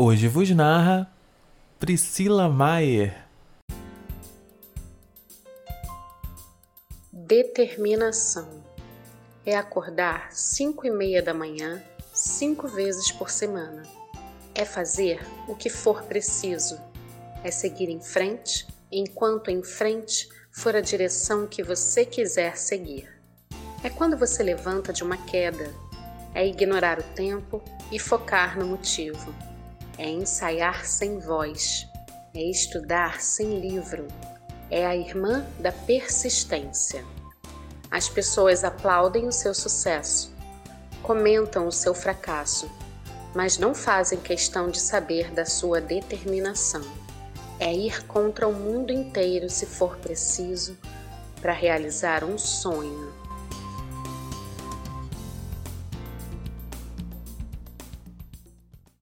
Hoje vos narra Priscila Maier. Determinação é acordar cinco e meia da manhã cinco vezes por semana. É fazer o que for preciso. É seguir em frente enquanto em frente for a direção que você quiser seguir. É quando você levanta de uma queda. É ignorar o tempo e focar no motivo é ensaiar sem voz, é estudar sem livro, é a irmã da persistência. As pessoas aplaudem o seu sucesso, comentam o seu fracasso, mas não fazem questão de saber da sua determinação. É ir contra o mundo inteiro se for preciso para realizar um sonho.